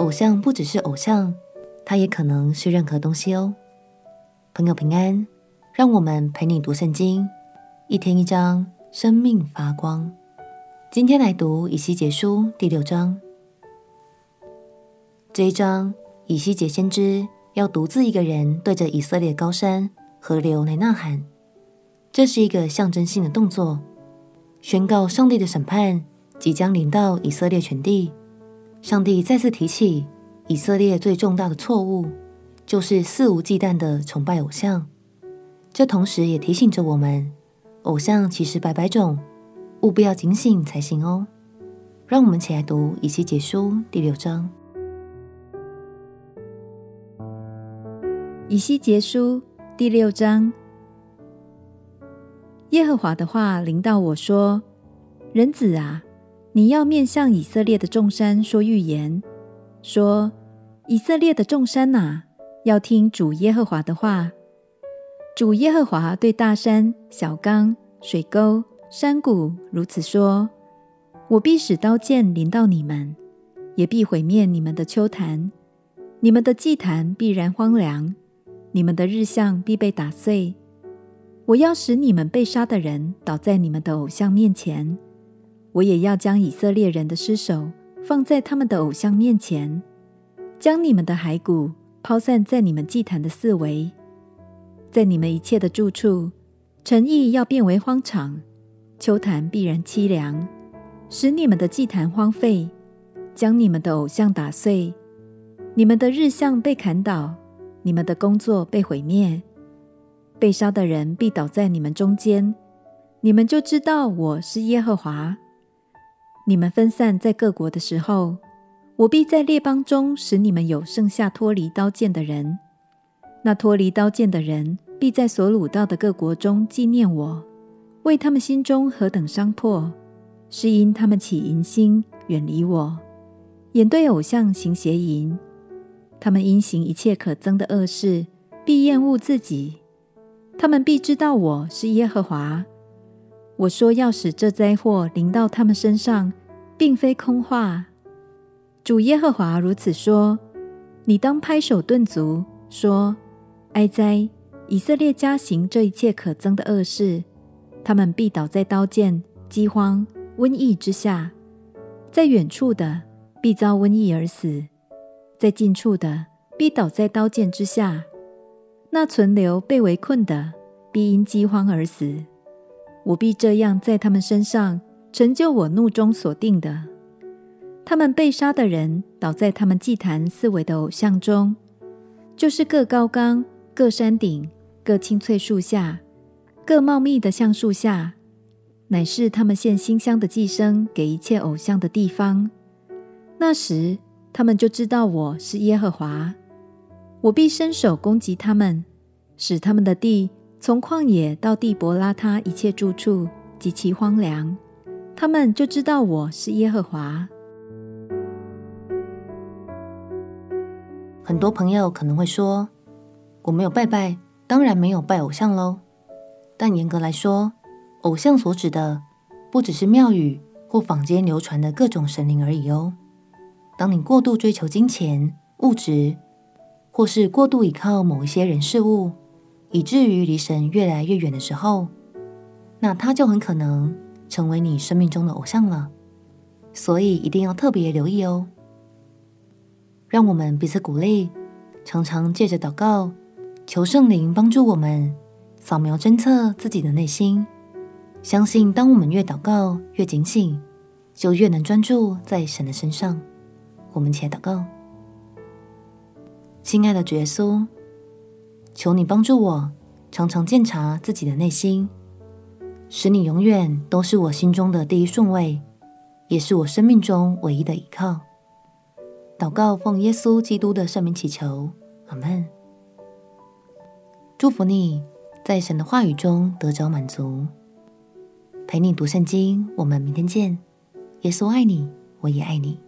偶像不只是偶像，它也可能是任何东西哦。朋友平安，让我们陪你读圣经，一天一章，生命发光。今天来读以西结书第六章。这一章，以西结先知要独自一个人对着以色列高山、河流来呐喊，这是一个象征性的动作，宣告上帝的审判即将临到以色列全地。上帝再次提起以色列最重大的错误，就是肆无忌惮的崇拜偶像。这同时也提醒着我们，偶像其实百百种，务必要警醒才行哦。让我们一起来读以西结书第六章。以西结书第六章，耶和华的话临到我说：“人子啊。”你要面向以色列的众山说预言，说：以色列的众山哪，要听主耶和华的话。主耶和华对大山、小冈、水沟、山谷如此说：我必使刀剑临到你们，也必毁灭你们的丘坛，你们的祭坛必然荒凉，你们的日像必被打碎。我要使你们被杀的人倒在你们的偶像面前。我也要将以色列人的尸首放在他们的偶像面前，将你们的骸骨抛散在你们祭坛的四围，在你们一切的住处，诚意要变为荒场，秋坛必然凄凉，使你们的祭坛荒废，将你们的偶像打碎，你们的日像被砍倒，你们的工作被毁灭，被杀的人必倒在你们中间，你们就知道我是耶和华。你们分散在各国的时候，我必在列邦中使你们有剩下脱离刀剑的人。那脱离刀剑的人必在所掳到的各国中纪念我，为他们心中何等伤破，是因他们起淫心，远离我，眼对偶像行邪淫。他们因行一切可憎的恶事，必厌恶自己。他们必知道我是耶和华。我说要使这灾祸临到他们身上，并非空话。主耶和华如此说：你当拍手顿足，说：哀哉！以色列家行这一切可憎的恶事，他们必倒在刀剑、饥荒、瘟疫之下。在远处的必遭瘟疫而死，在近处的必倒在刀剑之下。那存留被围困的，必因饥荒而死。我必这样在他们身上成就我怒中所定的。他们被杀的人倒在他们祭坛四围的偶像中，就是各高冈、各山顶、各青翠树下、各茂密的橡树下，乃是他们献馨香的祭牲给一切偶像的地方。那时，他们就知道我是耶和华。我必伸手攻击他们，使他们的地。从旷野到地伯拉他一切住处极其荒凉，他们就知道我是耶和华。很多朋友可能会说：“我没有拜拜，当然没有拜偶像喽。”但严格来说，偶像所指的不只是庙宇或坊间流传的各种神灵而已哦。当你过度追求金钱、物质，或是过度依靠某一些人事物，以至于离神越来越远的时候，那他就很可能成为你生命中的偶像了。所以一定要特别留意哦。让我们彼此鼓励，常常借着祷告，求圣灵帮助我们扫描侦测自己的内心。相信当我们越祷告越警醒，就越能专注在神的身上。我们且祷告，亲爱的主耶稣。求你帮助我，常常鉴察自己的内心，使你永远都是我心中的第一顺位，也是我生命中唯一的依靠。祷告奉耶稣基督的圣名祈求，阿门。祝福你在神的话语中得着满足。陪你读圣经，我们明天见。耶稣爱你，我也爱你。